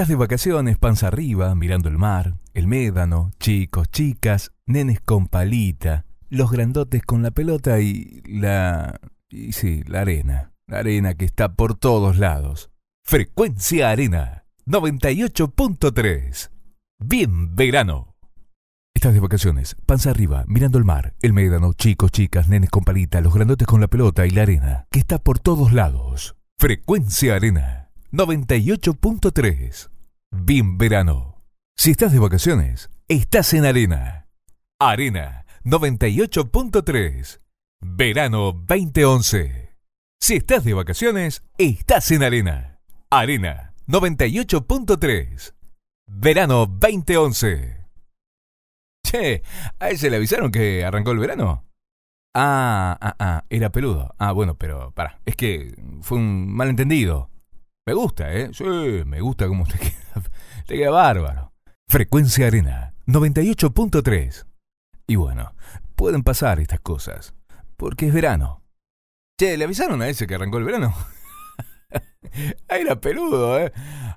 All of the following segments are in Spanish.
Estás de vacaciones, panza arriba, mirando el mar, el médano, chicos, chicas, nenes con palita, los grandotes con la pelota y la... y sí, la arena. La arena que está por todos lados. Frecuencia Arena 98.3. Bien verano. Estás de vacaciones, panza arriba, mirando el mar, el médano, chicos, chicas, nenes con palita, los grandotes con la pelota y la arena, que está por todos lados. Frecuencia Arena 98.3. Bien verano. Si estás de vacaciones, estás en Arena. Arena 98.3. Verano 2011. Si estás de vacaciones, estás en Arena. Arena 98.3. Verano 2011. Che, ¿a ese le avisaron que arrancó el verano? Ah, ah, ah, era peludo. Ah, bueno, pero para, es que fue un malentendido. Me gusta, ¿eh? Sí, me gusta cómo te queda. Te queda bárbaro. Frecuencia Arena 98.3. Y bueno, pueden pasar estas cosas, porque es verano. Che, ¿le avisaron a ese que arrancó el verano? ah, era peludo, ¿eh?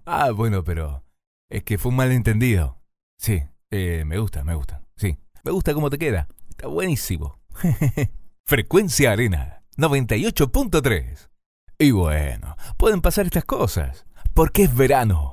Ah, bueno, pero es que fue un malentendido. Sí, eh, me gusta, me gusta. Sí, me gusta cómo te queda. Está buenísimo. Frecuencia Arena 98.3. Y bueno, pueden pasar estas cosas, porque es verano.